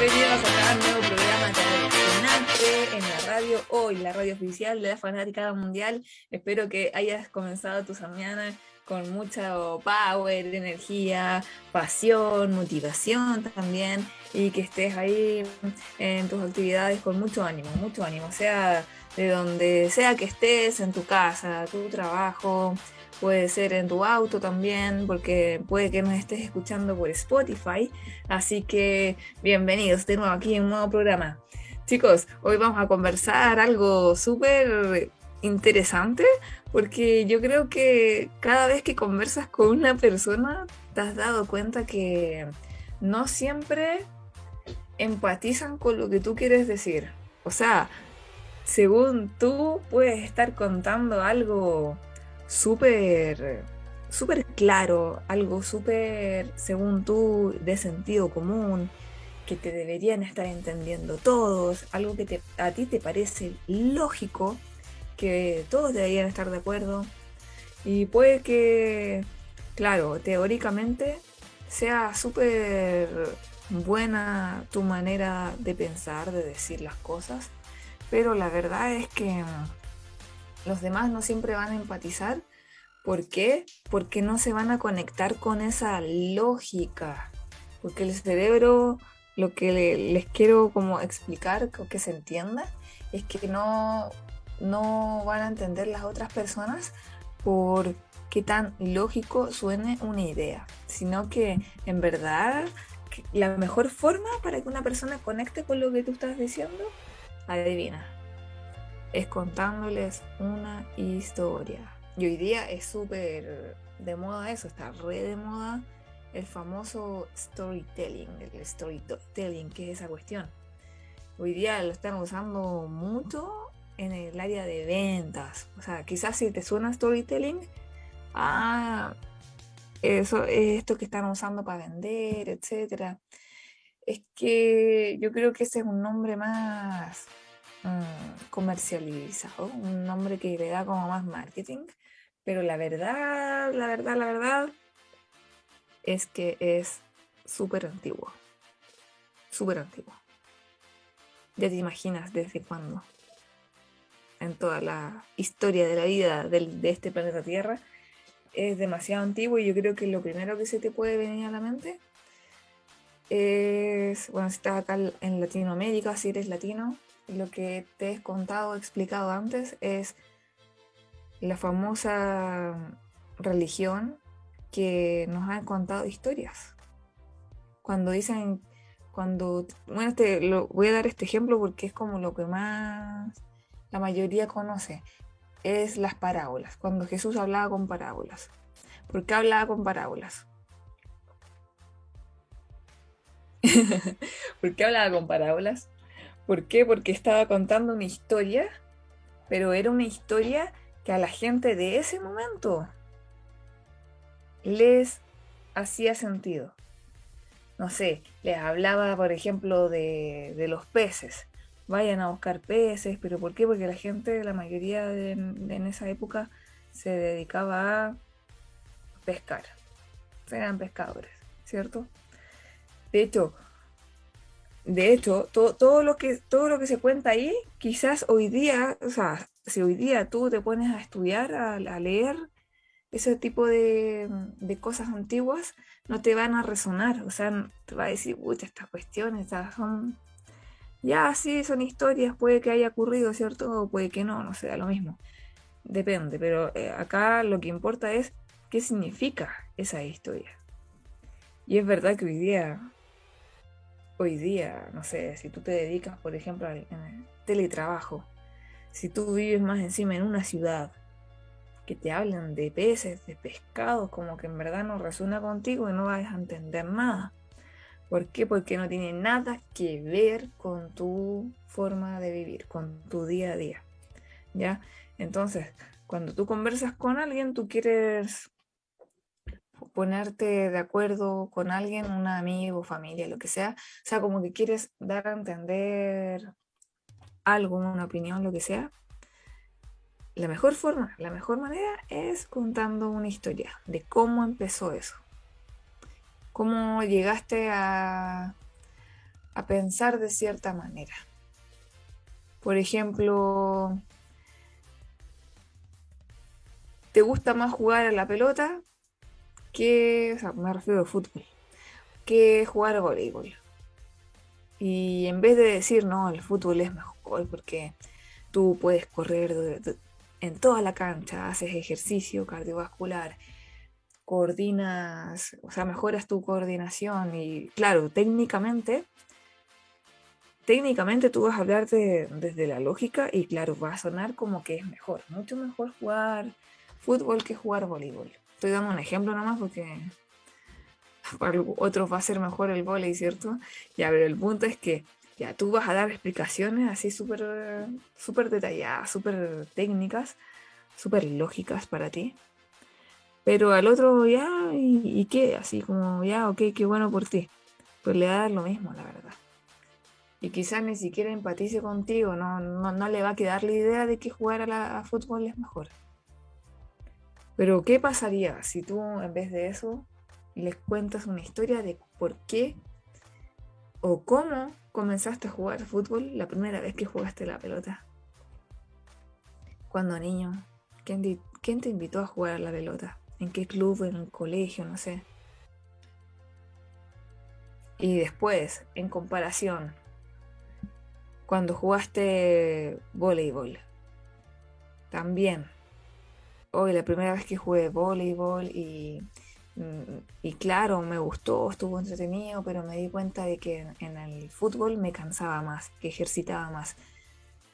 bienvenidos a un nuevo programa de en la radio, hoy la radio oficial de la Fanática Mundial. Espero que hayas comenzado tu mañana con mucho power, energía, pasión, motivación también y que estés ahí en tus actividades con mucho ánimo, mucho ánimo, sea de donde sea que estés, en tu casa, tu trabajo, puede ser en tu auto también, porque puede que nos estés escuchando por Spotify. Así que bienvenidos de nuevo aquí en un nuevo programa. Chicos, hoy vamos a conversar algo súper interesante, porque yo creo que cada vez que conversas con una persona, te has dado cuenta que no siempre empatizan con lo que tú quieres decir. O sea, según tú puedes estar contando algo súper súper claro, algo súper, según tú, de sentido común, que te deberían estar entendiendo todos, algo que te, a ti te parece lógico, que todos deberían estar de acuerdo, y puede que, claro, teóricamente sea súper buena tu manera de pensar, de decir las cosas, pero la verdad es que los demás no siempre van a empatizar. ¿Por qué? Porque no se van a conectar con esa lógica. Porque el cerebro, lo que les quiero como explicar, que se entienda, es que no, no van a entender las otras personas por qué tan lógico suene una idea, sino que en verdad la mejor forma para que una persona conecte con lo que tú estás diciendo, adivina, es contándoles una historia. Y hoy día es súper de moda eso, está re de moda el famoso storytelling, el storytelling, que es esa cuestión. Hoy día lo están usando mucho en el área de ventas. O sea, quizás si te suena storytelling, ah, eso es esto que están usando para vender, etcétera. Es que yo creo que ese es un nombre más Mm, comercializado, un nombre que le da como más marketing, pero la verdad, la verdad, la verdad es que es súper antiguo, súper antiguo. Ya te imaginas desde cuándo, en toda la historia de la vida de este planeta Tierra, es demasiado antiguo y yo creo que lo primero que se te puede venir a la mente es, bueno, si estás acá en Latinoamérica, si eres latino, lo que te he contado, explicado antes, es la famosa religión que nos han contado historias. Cuando dicen, cuando, bueno, este, lo, voy a dar este ejemplo porque es como lo que más la mayoría conoce, es las parábolas, cuando Jesús hablaba con parábolas. ¿Por qué hablaba con parábolas? ¿Por qué hablaba con parábolas? ¿Por qué? Porque estaba contando una historia, pero era una historia que a la gente de ese momento les hacía sentido. No sé, les hablaba, por ejemplo, de, los peces. Vayan a buscar peces, pero ¿por qué? Porque la gente, la mayoría en esa época, se dedicaba a pescar. Eran pescadores, ¿cierto? De hecho, de hecho, todo, lo que, todo lo que se cuenta ahí, quizás hoy día, o sea, si hoy día tú te pones a estudiar, a, leer ese tipo de, cosas antiguas, no te van a resonar, o sea, te va a decir, uy, estas cuestiones son, ya sí, son historias, puede que haya ocurrido, ¿cierto? O puede que no, no sea lo mismo. Depende, pero eh, acá lo que importa es qué significa esa historia. Y es verdad que hoy día hoy día, no sé, si tú te dedicas, por ejemplo, al teletrabajo, si tú vives más encima en una ciudad, que te hablan de peces, de pescados, como que en verdad no resuena contigo y no vas a entender nada. ¿Por qué? Porque no tiene nada que ver con tu forma de vivir, con tu día a día. ¿Ya? Entonces, cuando tú conversas con alguien, tú quieres ponerte de acuerdo con alguien, un amigo, familia, lo que sea. O sea, como que quieres dar a entender algo, una opinión, lo que sea. La mejor forma, la mejor manera es contando una historia de cómo empezó eso. Cómo llegaste a, a pensar de cierta manera. Por ejemplo, ¿te gusta más jugar a la pelota que, o sea, me refiero al fútbol, que jugar a voleibol? Y en vez de decir, no, el fútbol es mejor porque tú puedes correr en toda la cancha, haces ejercicio cardiovascular, coordinas, o sea, mejoras tu coordinación y claro, técnicamente, técnicamente tú vas a hablar desde la lógica y claro, va a sonar como que es mejor, mucho mejor jugar fútbol que jugar voleibol. Estoy dando un ejemplo nomás porque para otros va a ser mejor el voleibol, ¿cierto? Ya, pero el punto es que ya tú vas a dar explicaciones así súper súper detalladas, súper técnicas, súper lógicas para ti. Pero al otro ya, ¿y, qué? Así como, ya, ok, qué bueno por ti. Pues le va a dar lo mismo, la verdad. Y quizás ni siquiera empatice contigo, no, no, le va a quedar la idea de que jugar a, la, a fútbol es mejor. Pero ¿qué pasaría si tú en vez de eso les cuentas una historia de por qué o cómo comenzaste a jugar fútbol la primera vez que jugaste la pelota? Cuando niño, ¿quién, ¿quién te invitó a jugar a la pelota? ¿En qué club? ¿En el colegio? No sé. Y después, en comparación, cuando jugaste voleibol, también. Hoy la primera vez que jugué voleibol y Mm, y claro, me gustó, estuvo entretenido, pero me di cuenta de que en, el fútbol me cansaba más, que ejercitaba más.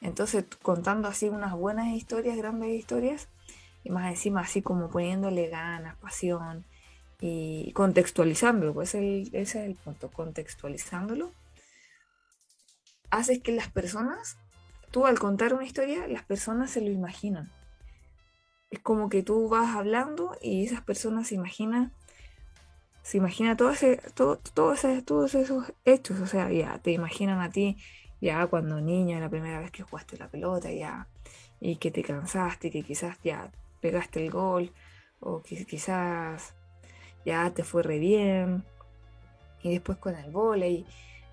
Entonces, contando así unas buenas historias, grandes historias, y más encima así como poniéndole ganas, pasión y contextualizándolo, pues ese es el punto, contextualizándolo, haces que las personas, tú al contar una historia, las personas se lo imaginan es como que tú vas hablando y esas personas se imaginan, se imagina todo ese, todo, todos esos hechos, o sea, ya te imaginan a ti ya cuando niño, la primera vez que jugaste la pelota, ya, y que te cansaste, que quizás ya pegaste el gol, o que quizás ya te fue re bien, y después con el volei.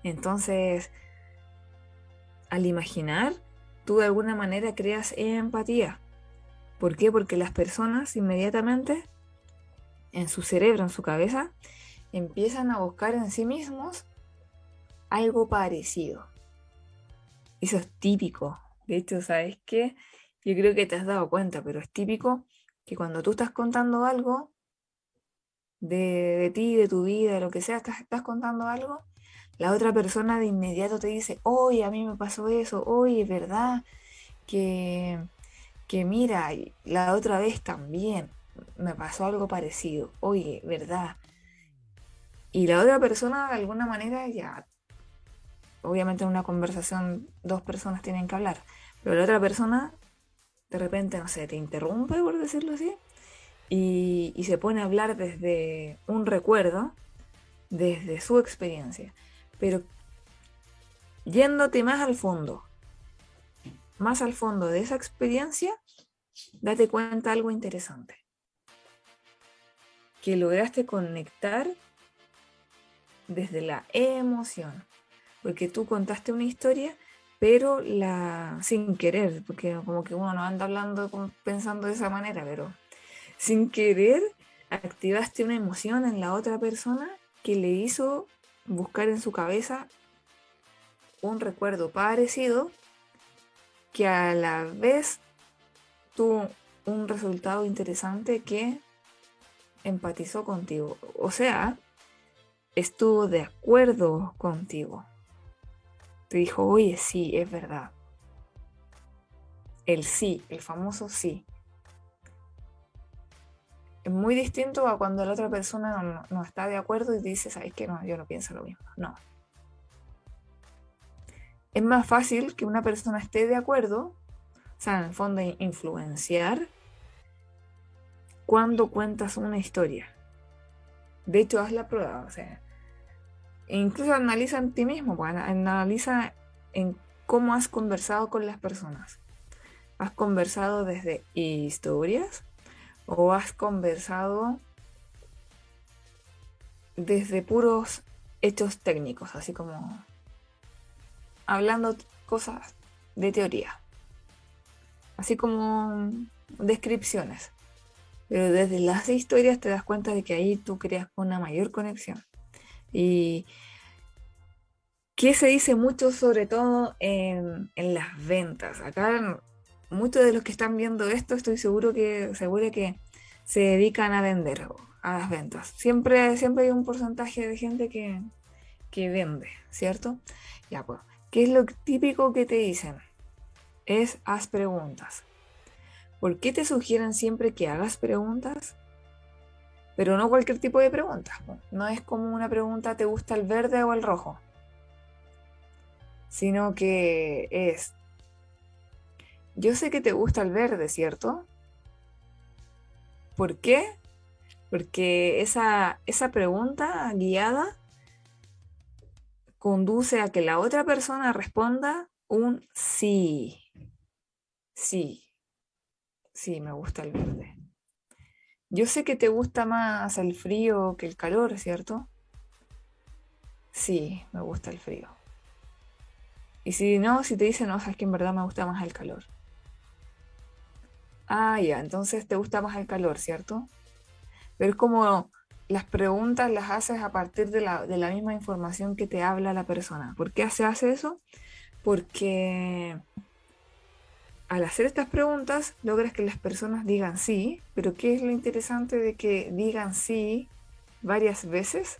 Entonces, al imaginar, tú de alguna manera creas empatía. ¿Por qué? Porque las personas inmediatamente en su cerebro, en su cabeza, empiezan a buscar en sí mismos algo parecido. Eso es típico. De hecho, ¿sabes qué? Yo creo que te has dado cuenta, pero es típico que cuando tú estás contando algo de, ti, de tu vida, de lo que sea, estás, estás contando algo, la otra persona de inmediato te dice, oye, a mí me pasó eso, oye, ¿verdad? Que que mira, la otra vez también me pasó algo parecido, oye, ¿verdad? Y la otra persona de alguna manera ya, obviamente en una conversación dos personas tienen que hablar, pero la otra persona de repente, no sé, te interrumpe, por decirlo así, y, y se pone a hablar desde un recuerdo, desde su experiencia, pero yéndote más al fondo, más al fondo de esa experiencia, date cuenta algo interesante. Que lograste conectar desde la emoción. Porque tú contaste una historia, pero la sin querer, porque como que uno no anda hablando pensando de esa manera, pero sin querer activaste una emoción en la otra persona que le hizo buscar en su cabeza un recuerdo parecido que a la vez tuvo un resultado interesante que empatizó contigo. O sea, estuvo de acuerdo contigo. Te dijo, oye, sí, es verdad. El sí, el famoso sí. Es muy distinto a cuando la otra persona no, está de acuerdo y dice, sabes que no, yo no pienso lo mismo. No. Es más fácil que una persona esté de acuerdo o sea, en el fondo influenciar cuando cuentas una historia. De hecho, haz la prueba, o sea, incluso analiza en ti mismo, pues, analiza en cómo has conversado con las personas. ¿Has conversado desde historias o has conversado desde puros hechos técnicos, así como hablando cosas de teoría, así como descripciones. Pero desde las historias te das cuenta de que ahí tú creas una mayor conexión. Y que se dice mucho sobre todo en, en las ventas. Acá muchos de los que están viendo esto estoy seguro que seguro que se dedican a vender a las ventas. Siempre, siempre hay un porcentaje de gente que, que vende, ¿cierto? Ya pues, ¿qué es lo típico que te dicen? Es haz preguntas. ¿Por qué te sugieren siempre que hagas preguntas? Pero no cualquier tipo de pregunta. No es como una pregunta, ¿te gusta el verde o el rojo? Sino que es, yo sé que te gusta el verde, ¿cierto? ¿Por qué? Porque esa, esa pregunta guiada conduce a que la otra persona responda un sí. Sí. Sí, me gusta el verde. Yo sé que te gusta más el frío que el calor, ¿cierto? Sí, me gusta el frío. Y si no, si te dicen, no, sabes que en verdad me gusta más el calor. Ah, ya, entonces te gusta más el calor, ¿cierto? Pero es como las preguntas las haces a partir de la, de la misma información que te habla la persona. ¿Por qué se hace eso? Porque al hacer estas preguntas logras que las personas digan sí, pero ¿qué es lo interesante de que digan sí varias veces?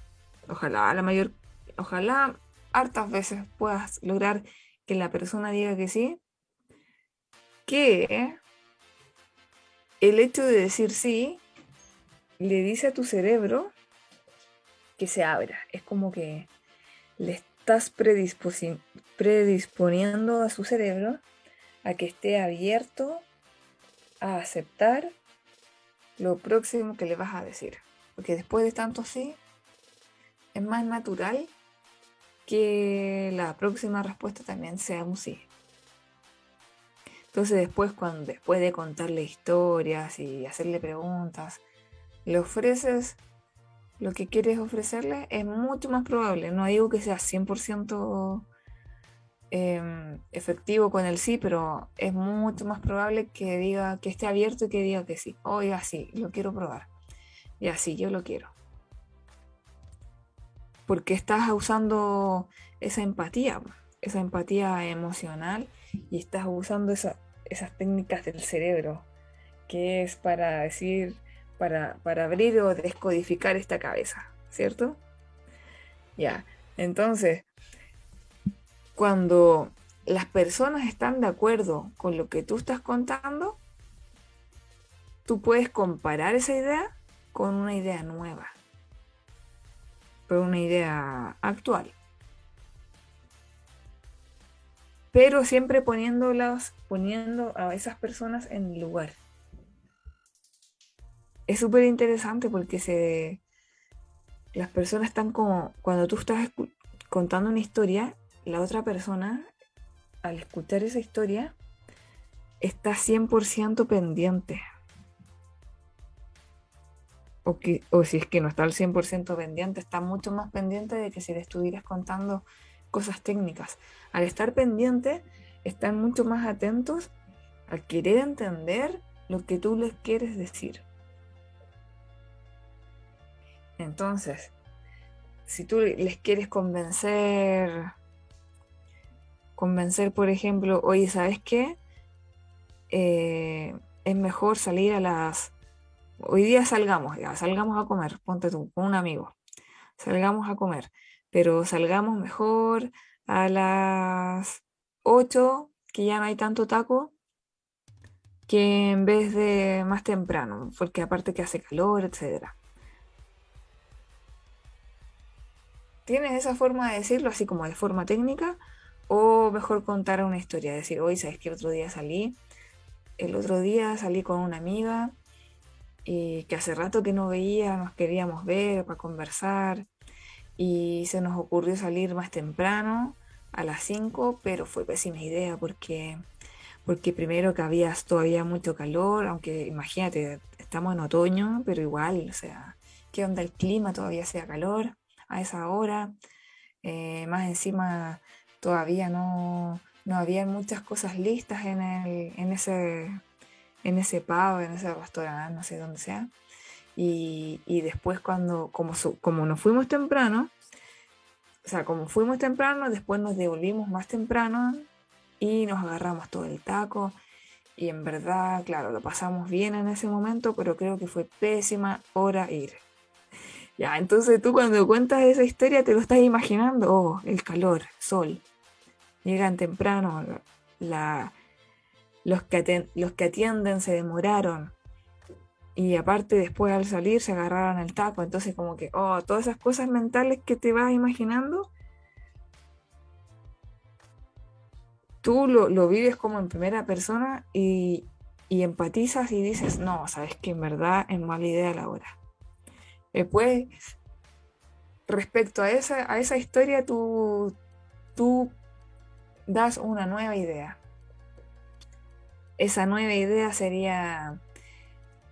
Ojalá la mayor, ojalá hartas veces puedas lograr que la persona diga que sí, que el hecho de decir sí le dice a tu cerebro que se abra. Es como que le estás predisponiendo a su cerebro a que esté abierto a aceptar lo próximo que le vas a decir. Porque después de tanto sí, es más natural que la próxima respuesta también sea un sí. Entonces después, cuando, después de contarle historias y hacerle preguntas, le ofreces lo que quieres ofrecerle, es mucho más probable. No digo que sea 100% Em, efectivo con el sí, pero es mucho más probable que diga que esté abierto y que diga que sí. Oiga, sí, lo quiero probar. Y así, yo lo quiero. Porque estás usando esa empatía, esa empatía emocional y estás usando esas técnicas del cerebro, que es para decir, para, abrir o descodificar esta cabeza, ¿cierto? Ya, entonces, cuando las personas están de acuerdo con lo que tú estás contando, tú puedes comparar esa idea con una idea nueva, con una idea actual. Pero siempre poniéndolas, poniendo a esas personas en lugar. Es súper interesante porque se, las personas están como, cuando tú estás contando una historia, la otra persona, al escuchar esa historia, está 100% pendiente. O, que, o si es que no está al 100% pendiente, está mucho más pendiente de que si le estuvieras contando cosas técnicas. Al estar pendiente, están mucho más atentos a querer entender lo que tú les quieres decir. Entonces, si tú les quieres convencer convencer, por ejemplo, oye, ¿sabes qué? Eh, es mejor salir a las... Hoy día salgamos, ya, salgamos a comer, ponte tú, con un amigo, salgamos a comer, pero salgamos mejor a las 8, que ya no hay tanto taco, que en vez de más temprano, porque aparte que hace calor, etc. ¿Tienes esa forma de decirlo así como de forma técnica? O mejor contar una historia, decir, hoy sabes que otro día salí, el otro día salí con una amiga y que hace rato que no veía, nos queríamos ver para conversar y se nos ocurrió salir más temprano a las 5, pero fue pésima idea porque, porque primero que había todavía mucho calor, aunque imagínate, estamos en otoño, pero igual, o sea, ¿qué onda el clima? Todavía sea calor a esa hora, eh, más encima todavía no, no había muchas cosas listas en, el, en ese en ese pub, en ese restaurante, no sé dónde sea. Y, y después cuando, como, como nos fuimos temprano, o sea, como fuimos temprano, después nos devolvimos más temprano y nos agarramos todo el taco. Y en verdad, claro, lo pasamos bien en ese momento, pero creo que fue pésima hora ir. Ya, entonces tú cuando cuentas esa historia te lo estás imaginando, oh, el calor, sol. Llegan temprano, la, los, que los que atienden se demoraron. Y aparte después al salir se agarraron el taco. Entonces como que, oh, todas esas cosas mentales que te vas imaginando, tú lo, vives como en primera persona y, y, empatizas y dices, no, sabes que en verdad es mala idea la hora. Después, respecto a esa, a esa historia, tú, tú das una nueva idea. Esa nueva idea sería,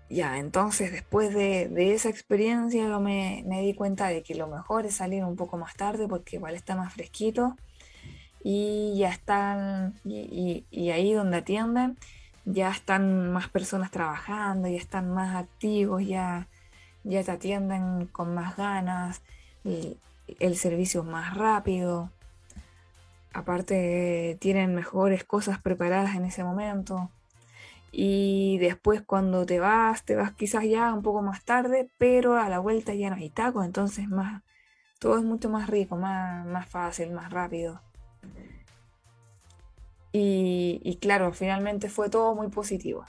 ya, entonces después de, esa experiencia yo me, di cuenta de que lo mejor es salir un poco más tarde porque igual está más fresquito y ya están, y, y ahí donde atienden, ya están más personas trabajando, ya están más activos, ya ya te atienden con más ganas, y el servicio más rápido, aparte tienen mejores cosas preparadas en ese momento. Y después cuando te vas, te vas quizás ya un poco más tarde, pero a la vuelta ya no hay tacos, entonces más, todo es mucho más rico, más, más fácil, más rápido. Y, claro, finalmente fue todo muy positivo.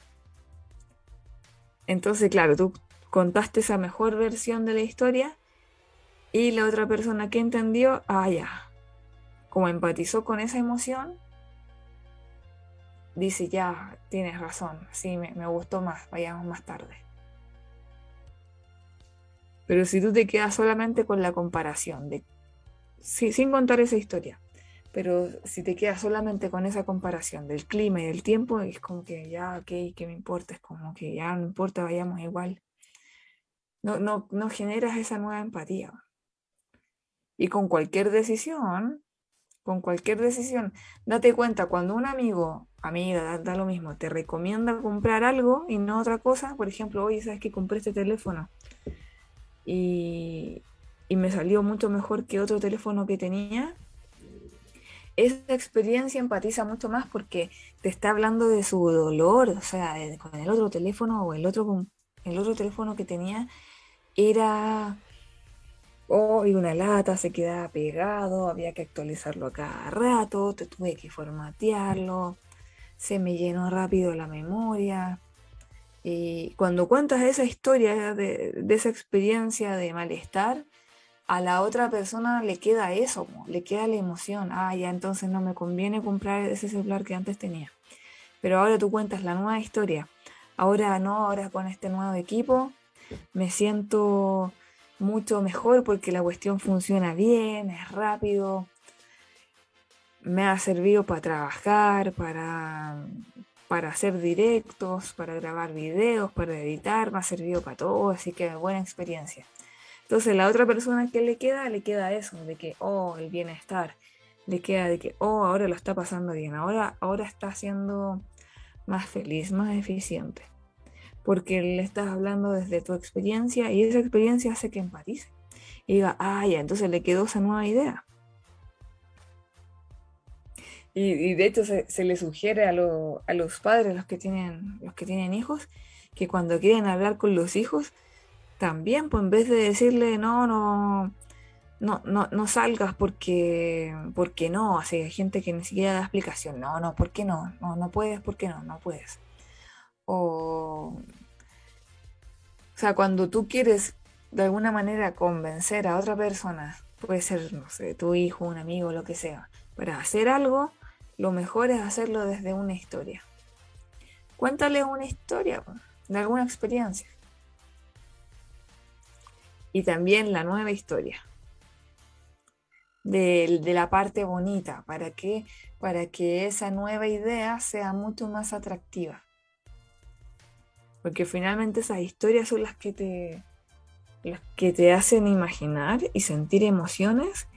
Entonces, claro, tú contaste esa mejor versión de la historia y la otra persona que entendió, ah, ya, como empatizó con esa emoción, dice, ya, tienes razón, sí, me, gustó más, vayamos más tarde. Pero si tú te quedas solamente con la comparación, de, sin contar esa historia, pero si te quedas solamente con esa comparación del clima y del tiempo, es como que ya, ok, ¿qué me importa? Es como que ya no importa, vayamos igual no, no, no generas esa nueva empatía. Y con cualquier decisión, con cualquier decisión, date cuenta cuando un amigo, amiga, da, lo mismo, te recomienda comprar algo y no otra cosa, por ejemplo, oye, ¿sabes que compré este teléfono? Y, y me salió mucho mejor que otro teléfono que tenía. Esa experiencia empatiza mucho más porque te está hablando de su dolor, o sea, con el otro teléfono o el otro, el otro teléfono que tenía era oh, y una lata se quedaba pegado, había que actualizarlo a cada rato, te tuve que formatearlo, se me llenó rápido la memoria. Y cuando cuentas esa historia de, de esa experiencia de malestar, a la otra persona le queda eso, le queda la emoción. Ah, ya entonces no me conviene comprar ese celular que antes tenía. Pero ahora tú cuentas la nueva historia. Ahora no, ahora con este nuevo equipo me siento mucho mejor porque la cuestión funciona bien, es rápido, me ha servido para trabajar, para, para hacer directos, para grabar videos, para editar, me ha servido para todo, así que buena experiencia. Entonces la otra persona que le queda, le queda eso, de que, oh, el bienestar, le queda de que, oh, ahora lo está pasando bien, ahora, ahora está siendo más feliz, más eficiente porque le estás hablando desde tu experiencia y esa experiencia hace que empatice y diga, ah, ya, entonces le quedó esa nueva idea. Y, de hecho se, le sugiere a, los padres, los que, tienen, los que tienen hijos, que cuando quieren hablar con los hijos, también, pues en vez de decirle, no, no, no, no, no salgas porque, porque no, así hay gente que ni siquiera da explicación, no, no, ¿por qué no? No, no puedes, ¿por qué no? No puedes o, o sea, cuando tú quieres de alguna manera convencer a otra persona, puede ser, no sé, tu hijo, un amigo, lo que sea, para hacer algo, lo mejor es hacerlo desde una historia. Cuéntale una historia de alguna experiencia. Y también la nueva historia. De, de, la parte bonita, para que, para que esa nueva idea sea mucho más atractiva. Porque finalmente esas historias son las que te, las que te hacen imaginar y sentir emociones.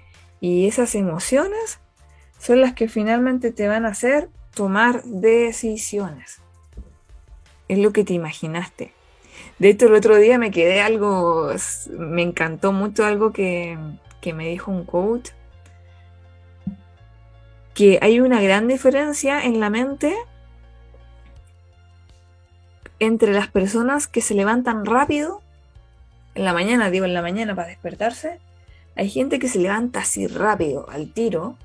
Y esas emociones son las que finalmente te van a hacer tomar decisiones. Es lo que te imaginaste. De hecho, el otro día me quedé algo, me encantó mucho algo que, que me dijo un coach, que hay una gran diferencia en la mente entre las personas que se levantan rápido, en la mañana, digo en la mañana para despertarse, hay gente que se levanta así rápido, al tiro,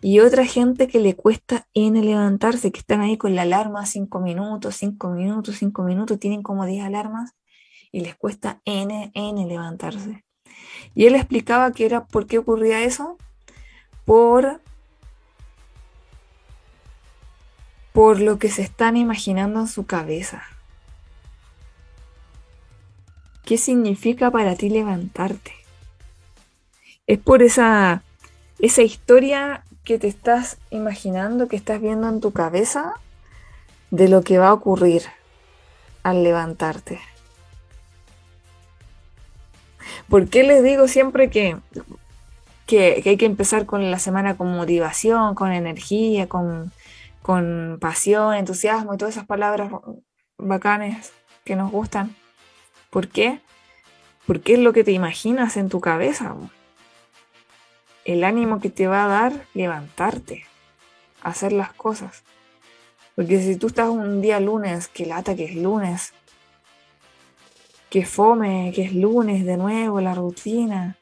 y otra gente que le cuesta N levantarse, que están ahí con la alarma 5 minutos, 5 minutos, 5 minutos, tienen como 10 alarmas y les cuesta N, N levantarse. Y él explicaba que era por qué ocurría eso, por, por lo que se están imaginando en su cabeza. ¿Qué significa para ti levantarte? Es por esa, esa historia que te estás imaginando, que estás viendo en tu cabeza de lo que va a ocurrir al levantarte. ¿Por qué les digo siempre que, que, hay que empezar con la semana con motivación, con energía, con, con pasión, entusiasmo y todas esas palabras bacanes que nos gustan? ¿Por qué? Porque es lo que te imaginas en tu cabeza el ánimo que te va a dar levantarte, hacer las cosas. Porque si tú estás un día lunes, que lata que es lunes, que fome, que es lunes de nuevo, la rutina.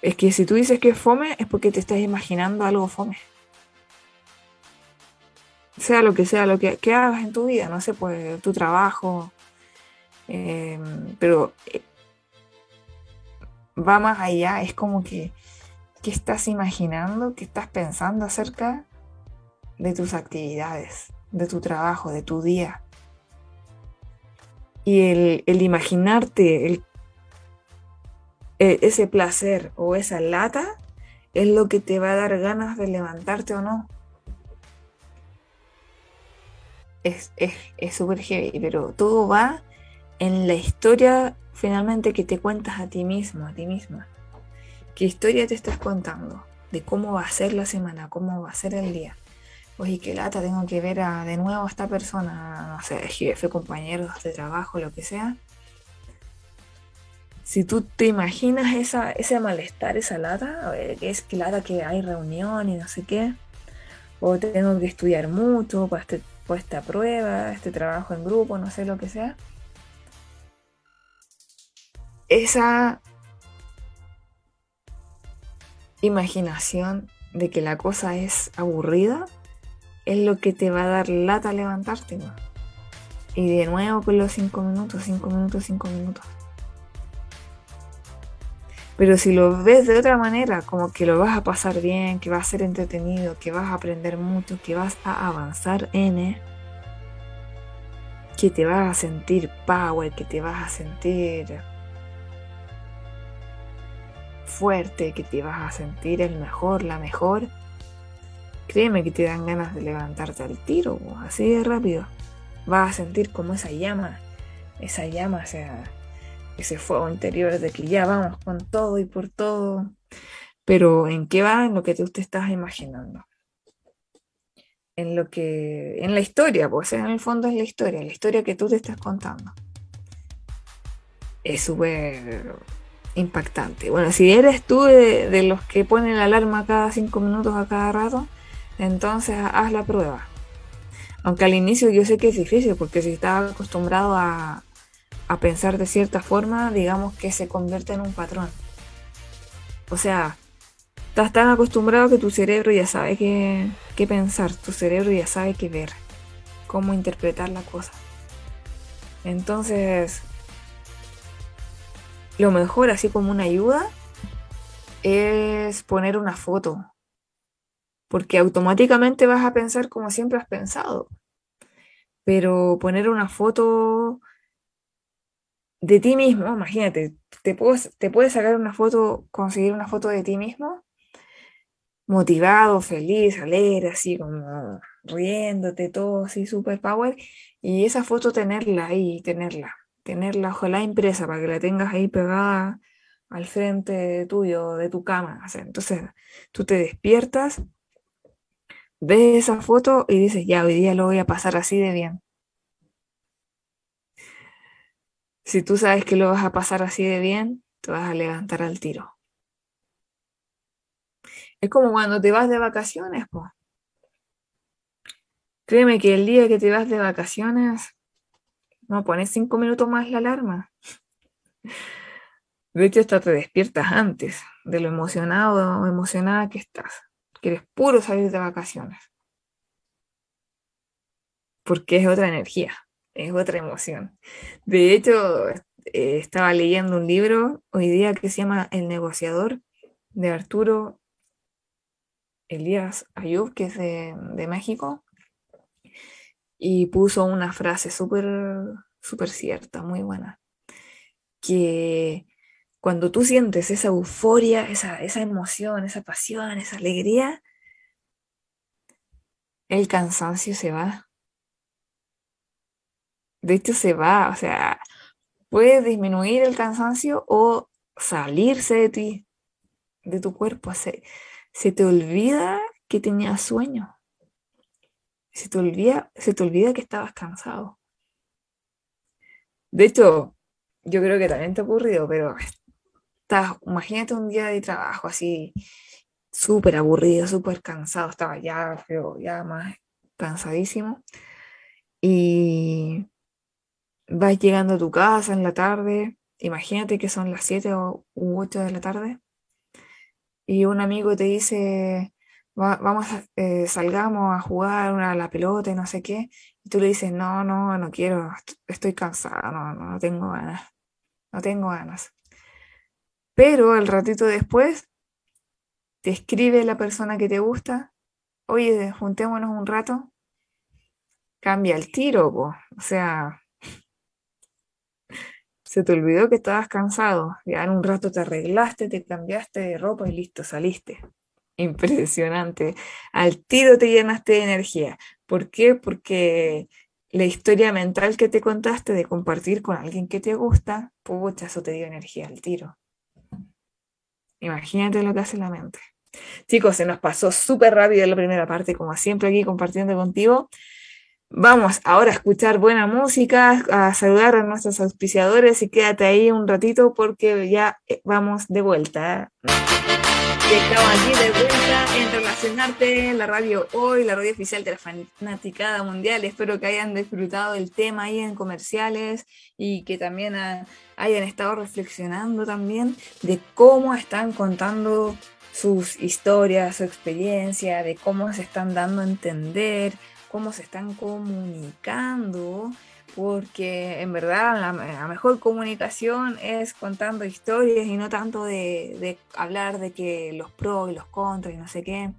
Es que si tú dices que es fome, es porque te estás imaginando algo fome. Sea lo que sea, lo que, hagas en tu vida, no sé, pues tu trabajo. Eh, pero eh, va más allá, es como que, ¿qué estás imaginando, qué estás pensando acerca de tus actividades, de tu trabajo, de tu día? Y el, imaginarte el, e, ese placer o esa lata es lo que te va a dar ganas de levantarte o no. Es súper es, heavy, pero todo va en la historia finalmente que te cuentas a ti mismo, a ti misma. ¿Qué historia te estás contando? De cómo va a ser la semana, cómo va a ser el día. Oye, qué lata, tengo que ver a, de nuevo a esta persona, no sé, jefe, compañeros de trabajo, lo que sea. Si tú te imaginas esa, ese malestar, esa lata, es que lata que hay reunión y no sé qué, o tengo que estudiar mucho para, este, para esta prueba, este trabajo en grupo, no sé lo que sea esa imaginación de que la cosa es aburrida es lo que te va a dar lata a levantarte. Y de nuevo con los 5 minutos, 5 minutos, 5 minutos. Pero si lo ves de otra manera, como que lo vas a pasar bien, que va a ser entretenido, que vas a aprender mucho, que vas a avanzar en, que te vas a sentir power, que te vas a sentir fuerte, que te vas a sentir el mejor, la mejor, créeme que te dan ganas de levantarte al tiro, así de rápido. Vas a sentir como esa llama, esa llama, o sea, ese fuego interior de que ya vamos con todo y por todo. Pero ¿en qué va? En lo que tú te estás imaginando. En lo que. en la historia, pues en el fondo es la historia, la historia que tú te estás contando. Es súper impactante. Bueno, si eres tú de, los que ponen la alarma cada cinco minutos a cada rato, entonces haz la prueba. Aunque al inicio yo sé que es difícil, porque si estás acostumbrado a, a pensar de cierta forma, digamos que se convierte en un patrón. O sea, estás tan acostumbrado que tu cerebro ya sabe qué, qué pensar, tu cerebro ya sabe qué ver, cómo interpretar la cosa. Entonces, lo mejor, así como una ayuda, es poner una foto. Porque automáticamente vas a pensar como siempre has pensado. Pero poner una foto de ti mismo, imagínate, te puedes, te puedes sacar una foto, conseguir una foto de ti mismo, motivado, feliz, alegre, así como riéndote, todo así, super power, y esa foto tenerla ahí, tenerla tenerla ojalá impresa para que la tengas ahí pegada al frente tuyo, de tu cama. entonces tú te despiertas, ves esa foto y dices, ya, hoy día lo voy a pasar así de bien. Si tú sabes que lo vas a pasar así de bien, te vas a levantar al tiro. Es como cuando te vas de vacaciones, pues. Créeme que el día que te vas de vacaciones, no pones cinco minutos más la alarma. De hecho, hasta te despiertas antes de lo emocionado o emocionada que estás. Quieres puro salir de vacaciones. Porque es otra energía, es otra emoción. De hecho, eh, estaba leyendo un libro hoy día que se llama El negociador de Arturo Elías Ayub, que es de, de México y puso una frase súper, súper cierta, muy buena, que cuando tú sientes esa euforia, esa, esa emoción, esa pasión, esa alegría, el cansancio se va. De hecho, se va, o sea, puede disminuir el cansancio o salirse de ti, de tu cuerpo. Se, se te olvida que tenías sueño se te olvida, te olvida que estabas cansado. De hecho, yo creo que también te ha ocurrido, pero imagínate un día de trabajo así, súper aburrido, súper cansado, estaba ya, ya más cansadísimo. Y vas llegando a tu casa en la tarde, imagínate que son las 7 o 8 de la tarde, y un amigo te dice, vamos, eh, salgamos a jugar a la pelota y no sé qué, y tú le dices, no, no, no quiero, estoy cansada, no, no, tengo ganas, no tengo ganas. Pero al ratito después te escribe la persona que te gusta, oye, juntémonos un rato, cambia el tiro, o sea, se te olvidó que estabas cansado, ya en un rato te arreglaste, te cambiaste de ropa y listo, saliste. Impresionante. Al tiro te llenaste de energía. ¿Por qué? Porque la historia mental que te contaste de compartir con alguien que te gusta, pucha, eso te dio energía al tiro. Imagínate lo que hace la mente. Chicos, se nos pasó súper rápido la primera parte, como siempre aquí compartiendo contigo. Vamos ahora a escuchar buena música, a saludar a nuestros auspiciadores y quédate ahí un ratito porque ya eh, vamos de vuelta. Estamos aquí de vuelta en Relacionarte, la radio hoy, la radio oficial de la Fanaticada Mundial. Espero que hayan disfrutado el tema ahí en comerciales y que también hayan estado reflexionando también de cómo están contando sus historias, su experiencia, de cómo se están dando a entender, cómo se están comunicando porque en verdad la, mejor comunicación es contando historias y no tanto de, hablar de que los pros y los contras y no sé qué.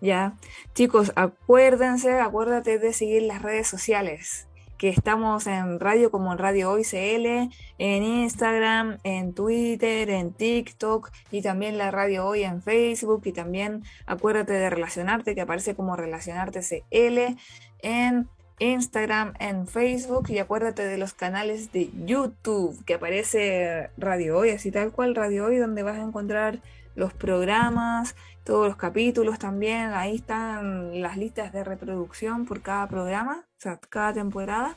Ya, chicos, acuérdense, acuérdate de seguir las redes sociales, que estamos en radio como en Radio Hoy CL, en Instagram, en Twitter, en TikTok y también la Radio Hoy en Facebook y también acuérdate de relacionarte, que aparece como relacionarte CL en Instagram, en Facebook y acuérdate de los canales de YouTube que aparece Radio Hoy, así tal cual Radio Hoy, donde vas a encontrar los programas, todos los capítulos también, ahí están las listas de reproducción por cada programa, o sea, cada temporada.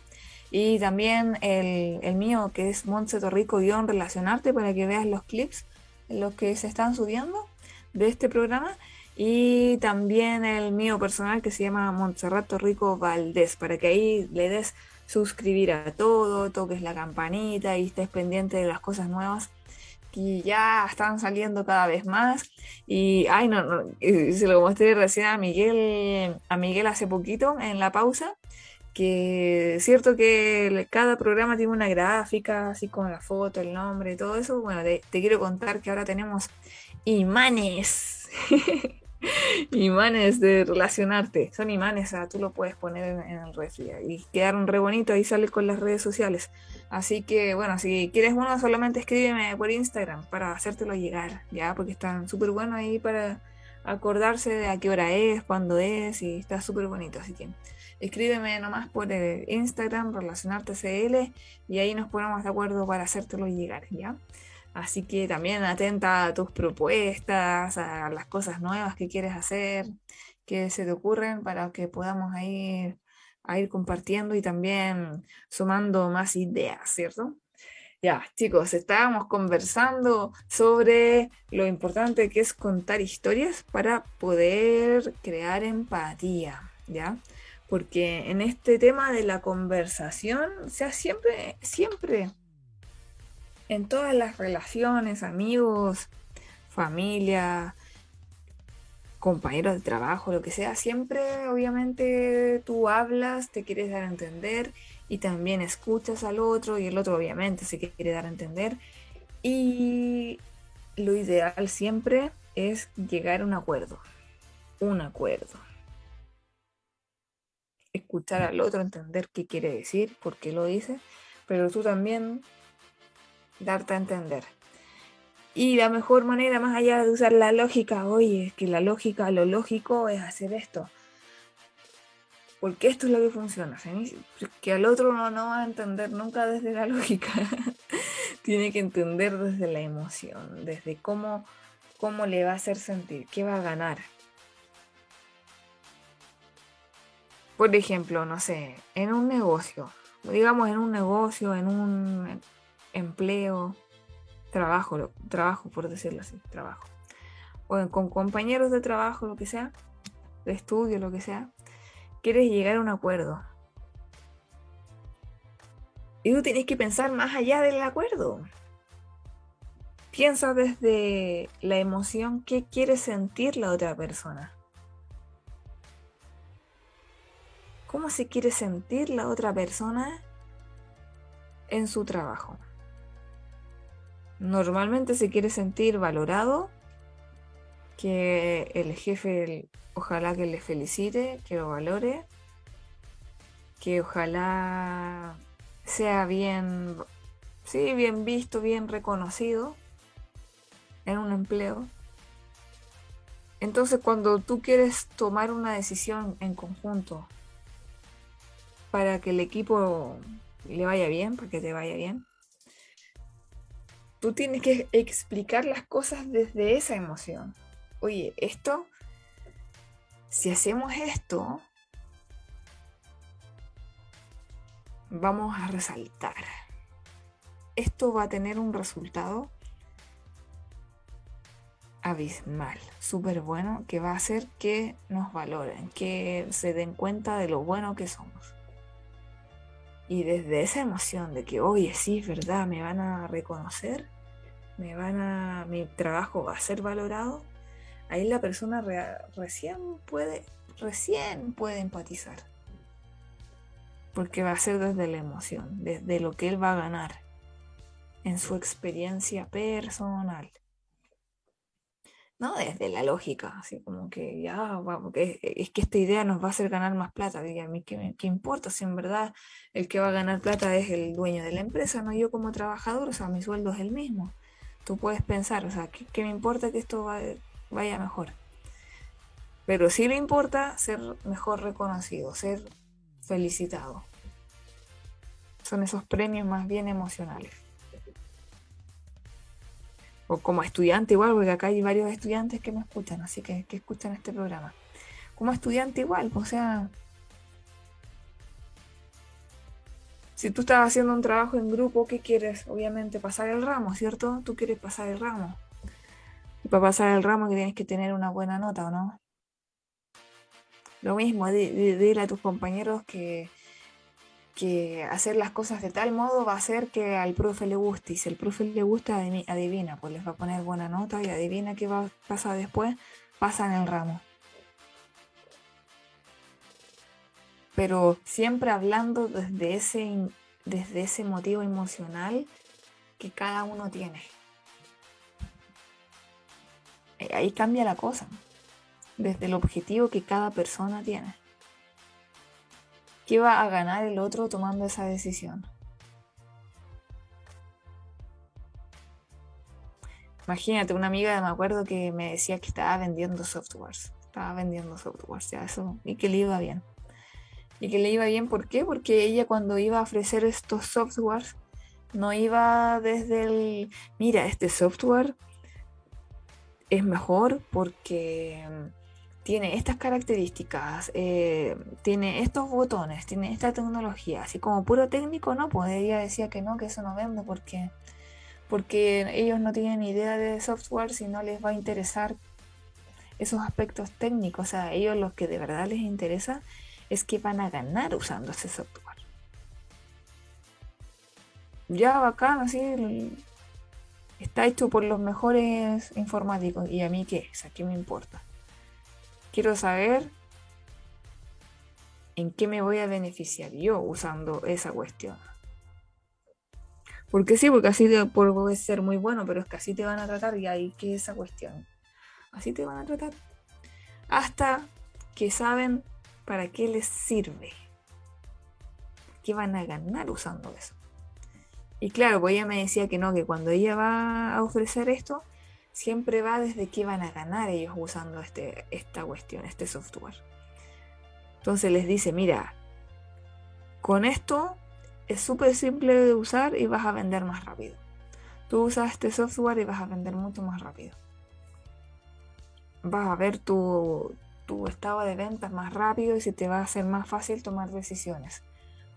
Y también el, el mío que es Montse Torrico-relacionarte para que veas los clips, los que se están subiendo de este programa y también el mío personal que se llama Montserrat Rico Valdés, para que ahí le des suscribir a todo, toques la campanita y estés pendiente de las cosas nuevas que ya están saliendo cada vez más. Y, ay, no, no se lo mostré recién a Miguel, a Miguel hace poquito en la pausa, que es cierto que cada programa tiene una gráfica, así con la foto, el nombre, todo eso. Bueno, te, te quiero contar que ahora tenemos imanes. imanes de relacionarte. Son imanes, o tú lo puedes poner en, el refri y quedaron re bonitos y sale con las redes sociales. Así que bueno, si quieres uno, solamente escríbeme por Instagram para hacértelo llegar, ya, porque están súper buenos ahí para acordarse de a qué hora es, cuándo es y está súper bonito. Así que escríbeme nomás por el Instagram, relacionarte CL y ahí nos ponemos de acuerdo para hacértelo llegar, ya. Así que también atenta a tus propuestas, a las cosas nuevas que quieres hacer, que se te ocurren para que podamos ir, ir compartiendo y también sumando más ideas, ¿cierto? Ya, chicos, estábamos conversando sobre lo importante que es contar historias para poder crear empatía, ¿ya? Porque en este tema de la conversación, o sea, siempre, siempre, en todas las relaciones, amigos, familia, compañeros de trabajo, lo que sea, siempre obviamente tú hablas, te quieres dar a entender y también escuchas al otro y el otro obviamente se quiere dar a entender. Y lo ideal siempre es llegar a un acuerdo, un acuerdo. Escuchar al otro, entender qué quiere decir, por qué lo dice, pero tú también darte a entender. Y la mejor manera, más allá de usar la lógica, oye, es que la lógica, lo lógico es hacer esto porque esto es lo que funciona. Que al otro no, no va a entender nunca desde la lógica. Tiene que entender desde la emoción, desde cómo, cómo le va a hacer sentir, qué va a ganar. Por ejemplo, no sé, en un negocio, digamos en un negocio, en un empleo, trabajo, trabajo por decirlo así, trabajo. O con compañeros de trabajo, lo que sea, de estudio, lo que sea quieres llegar a un acuerdo. Y tú tienes que pensar más allá del acuerdo. Piensa desde la emoción que quiere sentir la otra persona. ¿Cómo se quiere sentir la otra persona en su trabajo? Normalmente se quiere sentir valorado, que el jefe ojalá que le felicite, que lo valore, que ojalá sea bien, sí, bien visto, bien reconocido en un empleo. Entonces cuando tú quieres tomar una decisión en conjunto para que el equipo le vaya bien, para que te vaya bien, tú tienes que explicar las cosas desde esa emoción. Oye, esto si hacemos esto, vamos a resaltar. Esto va a tener un resultado abismal, súper bueno, que va a hacer que nos valoren, que se den cuenta de lo bueno que somos. Y desde esa emoción de que, oye, sí, es verdad, me van a reconocer, me van a, mi trabajo va a ser valorado, ahí la persona recién puede, recién puede empatizar. Porque va a ser desde la emoción, desde lo que él va a ganar en su experiencia personal. No desde la lógica, así como que ya, es que esta idea nos va a hacer ganar más plata. Y a mí, ¿qué, ¿qué, importa si en verdad el que va a ganar plata es el dueño de la empresa, no yo como trabajador? O sea, mi sueldo es el mismo. Tú puedes pensar, o sea, ¿qué, qué me importa que esto va, vaya mejor. Pero sí le importa ser mejor reconocido, ser felicitado. Son esos premios más bien emocionales. O como estudiante igual, porque acá hay varios estudiantes que me escuchan, así que, que escuchan este programa. Como estudiante igual, o sea, si tú estás haciendo un trabajo en grupo, ¿qué quieres? Obviamente pasar el ramo, ¿cierto? Tú quieres pasar el ramo para pasar el ramo que tienes que tener una buena nota, ¿o no? Lo mismo, dile a tus compañeros que, que hacer las cosas de tal modo va a hacer que al profe le guste. Y si el profe le gusta, adivina, pues les va a poner buena nota y adivina qué va a pasar después, pasa en el ramo. Pero siempre hablando desde ese, desde ese motivo emocional que cada uno tiene. Eh, ahí cambia la cosa, desde el objetivo que cada persona tiene. ¿Qué va a ganar el otro tomando esa decisión? Imagínate, una amiga me acuerdo que me decía que estaba vendiendo softwares. Estaba vendiendo softwares, ya eso, y que le iba bien. Y que le iba bien, ¿por qué? Porque ella cuando iba a ofrecer estos softwares, No iba desde el, mira, este software es mejor porque tiene estas características, eh, tiene estos botones, tiene esta tecnología, así como puro técnico, no, pues ella decía que no, que eso no vende porque, porque ellos no tienen idea de software si no les va a interesar esos aspectos técnicos, o sea, a ellos lo que de verdad les interesa es que van a ganar usando ese software. Ya bacán, así está hecho por los mejores informáticos. ¿Y a mí qué? O ¿qué me importa? Quiero saber en qué me voy a beneficiar yo usando esa cuestión. Porque sí, porque así te, puede ser muy bueno, pero es que así te van a tratar y ahí que esa cuestión. Así te van a tratar. Hasta que saben para qué les sirve. ¿Qué van a ganar usando eso? Y claro, pues ella me decía que no, que cuando ella va a ofrecer esto, siempre va desde qué van a ganar ellos usando este, esta cuestión, este software. Entonces les dice, mira, con esto es súper simple de usar y vas a vender más rápido. Tú usas este software y vas a vender mucho más rápido. Vas a ver tu, tu estado de ventas más rápido y se te va a hacer más fácil tomar decisiones,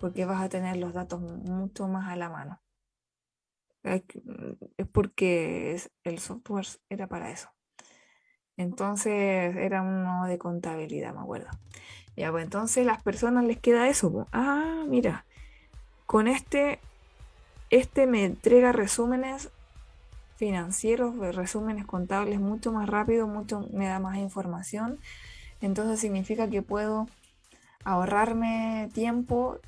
porque vas a tener los datos mucho más a la mano. Es porque el software era para eso. Entonces era uno de contabilidad, me acuerdo. Ya, pues entonces las personas les queda eso. Ah, mira, con este, este me entrega resúmenes financieros, resúmenes contables mucho más rápido, mucho me da más información. Entonces significa que puedo ahorrarme tiempo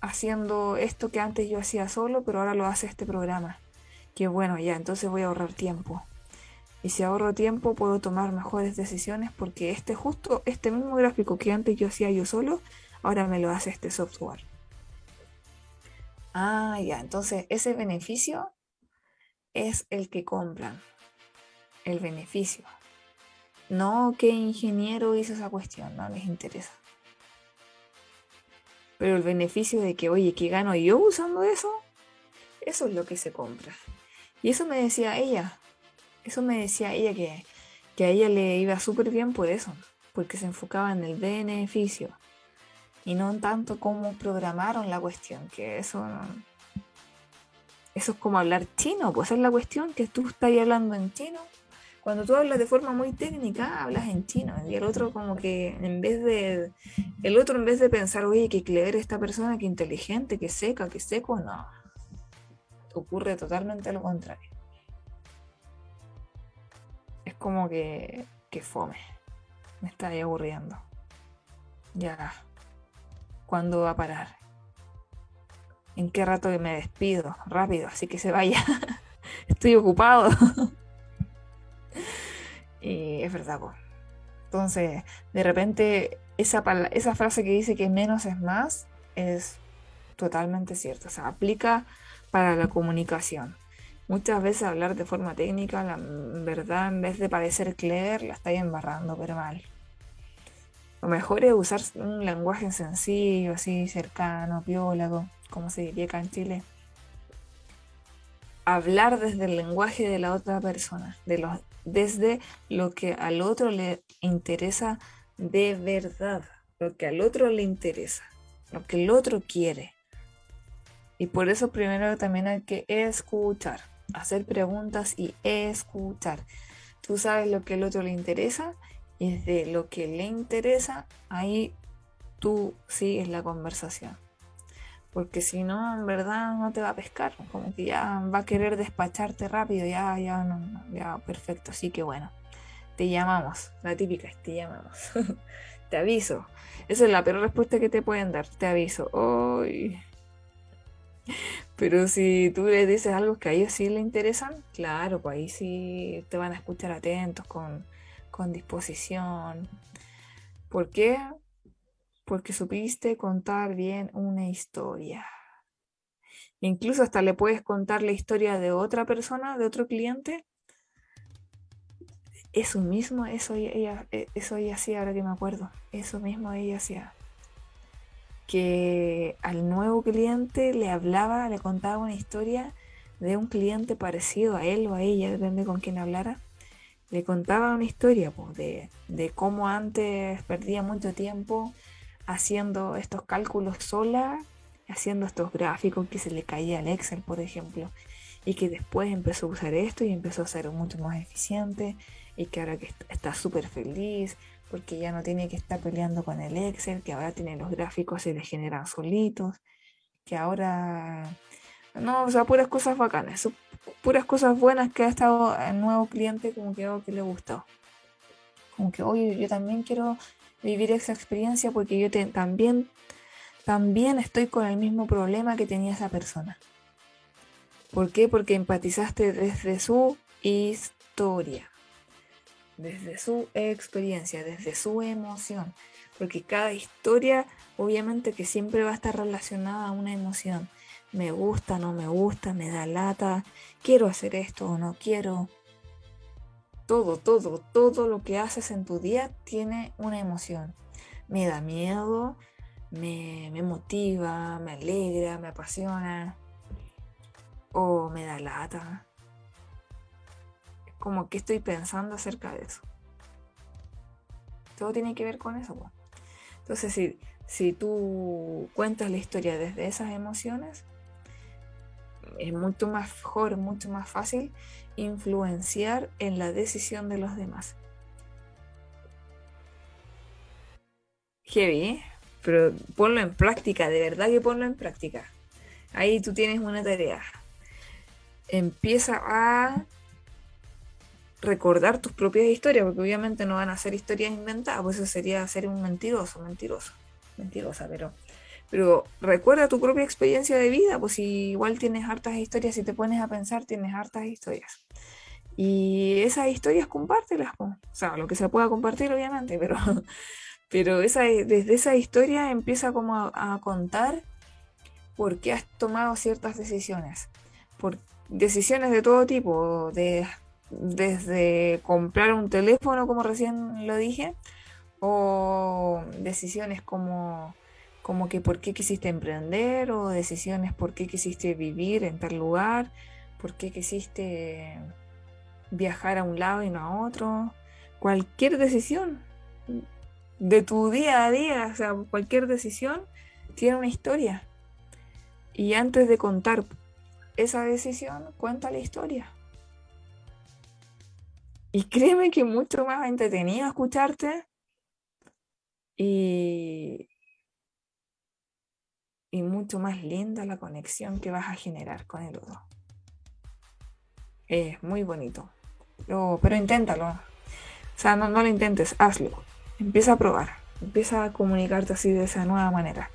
haciendo esto que antes yo hacía solo, pero ahora lo hace este programa. Que bueno, ya, entonces voy a ahorrar tiempo. Y si ahorro tiempo puedo tomar mejores decisiones porque este justo, este mismo gráfico que antes yo hacía yo solo, ahora me lo hace este software. Ah, ya, entonces ese beneficio es el que compran. El beneficio. No qué ingeniero hizo esa cuestión, no les interesa. Pero el beneficio de que, oye, ¿qué gano yo usando eso? Eso es lo que se compra. Y eso me decía ella. Eso me decía ella que, que a ella le iba súper bien por eso. Porque se enfocaba en el beneficio. Y no tanto cómo programaron la cuestión. Que eso Eso es como hablar chino. Pues es la cuestión que tú estás hablando en chino cuando tú hablas de forma muy técnica, hablas en chino. Y el otro como que en vez de... El otro en vez de pensar, oye, qué clever esta persona, qué inteligente, qué seca, qué seco, no. Ocurre totalmente lo contrario. Es como que, que fome. Me está ahí aburriendo. Ya. ¿Cuándo va a parar? ¿En qué rato que me despido? Rápido, así que se vaya. Estoy ocupado. Es verdad, Entonces, de repente, esa, esa frase que dice que menos es más es totalmente cierta. O sea, aplica para la comunicación. Muchas veces hablar de forma técnica, la verdad, en vez de parecer clever, la estáis embarrando, pero mal. Lo mejor es usar un lenguaje sencillo, así, cercano, biólogo, como se diría acá en Chile. Hablar desde el lenguaje de la otra persona, de desde lo que al otro le interesa de verdad, lo que al otro le interesa, lo que el otro quiere. Y por eso primero también hay que escuchar, hacer preguntas y escuchar. Tú sabes lo que el otro le interesa y desde lo que le interesa, ahí tú sigues la conversación porque si no, en verdad no te va a pescar, como que ya va a querer despacharte rápido, ya, ya, no, ya, perfecto, así que bueno, te llamamos, la típica es te llamamos, te aviso, esa es la peor respuesta que te pueden dar, te aviso, hoy. Pero si tú les dices algo que a ellos sí les interesan, claro, pues ahí sí te van a escuchar atentos, con, con disposición. ¿Por qué? Porque supiste contar bien una historia. Incluso hasta le puedes contar la historia de otra persona, de otro cliente. Eso mismo, eso ella, eh, eso ella hacía, ahora que me acuerdo. Eso mismo ella hacía. que al nuevo cliente le hablaba, le contaba una historia de un cliente parecido a él o a ella, depende con quién hablara. Le contaba una historia de, de cómo antes perdía mucho tiempo haciendo estos cálculos sola, haciendo estos gráficos que se le caía al Excel, por ejemplo, y que después empezó a usar esto y empezó a ser mucho más eficiente y que ahora que está súper feliz porque ya no tiene que estar peleando con el Excel, que ahora tiene los gráficos y le generan solitos, que ahora... No, o sea, puras cosas bacanas, puras cosas buenas que ha estado el nuevo cliente como que, que le gustó. Como que, oye, yo también quiero vivir esa experiencia porque yo también, también estoy con el mismo problema que tenía esa persona. ¿Por qué? Porque empatizaste desde su historia desde su experiencia, desde su emoción, porque cada historia obviamente que siempre va a estar relacionada a una emoción. Me gusta, no me gusta, me da lata, quiero hacer esto o no quiero. Todo, todo, todo lo que haces en tu día tiene una emoción. Me da miedo, me, me motiva, me alegra, me apasiona o me da lata como que estoy pensando acerca de eso. Todo tiene que ver con eso. Entonces, si, si tú cuentas la historia desde esas emociones, es mucho mejor, mucho más fácil influenciar en la decisión de los demás. Heavy, ¿eh? pero ponlo en práctica, de verdad que ponlo en práctica. Ahí tú tienes una tarea. Empieza a recordar tus propias historias, porque obviamente no van a ser historias inventadas, pues eso sería ser un mentiroso, mentiroso, mentirosa, pero, pero recuerda tu propia experiencia de vida, pues si igual tienes hartas historias, si te pones a pensar, tienes hartas historias. Y esas historias compártelas, o sea, lo que se pueda compartir, obviamente, pero, pero esa, desde esa historia empieza como a, a contar por qué has tomado ciertas decisiones, por decisiones de todo tipo, de desde comprar un teléfono, como recién lo dije, o decisiones como, como que por qué quisiste emprender, o decisiones por qué quisiste vivir en tal lugar, por qué quisiste viajar a un lado y no a otro. Cualquier decisión de tu día a día, o sea, cualquier decisión tiene una historia. Y antes de contar esa decisión, cuenta la historia. Y créeme que mucho más entretenido escucharte y, y mucho más linda la conexión que vas a generar con el otro. Es muy bonito. pero inténtalo. O sea, no, no lo intentes, hazlo. Empieza a probar. Empieza a comunicarte así de esa nueva manera.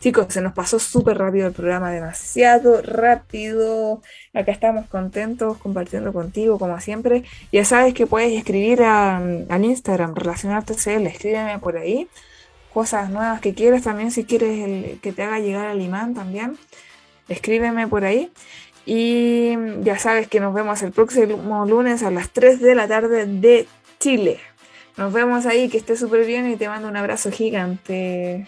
Chicos, se nos pasó súper rápido el programa, demasiado rápido. Acá estamos contentos compartiendo contigo, como siempre. Ya sabes que puedes escribir al Instagram, relacionarte CL, escríbeme por ahí. Cosas nuevas que quieras también, si quieres que te haga llegar al imán también, escríbeme por ahí. Y ya sabes que nos vemos el próximo lunes a las 3 de la tarde de Chile. Nos vemos ahí, que estés súper bien y te mando un abrazo gigante.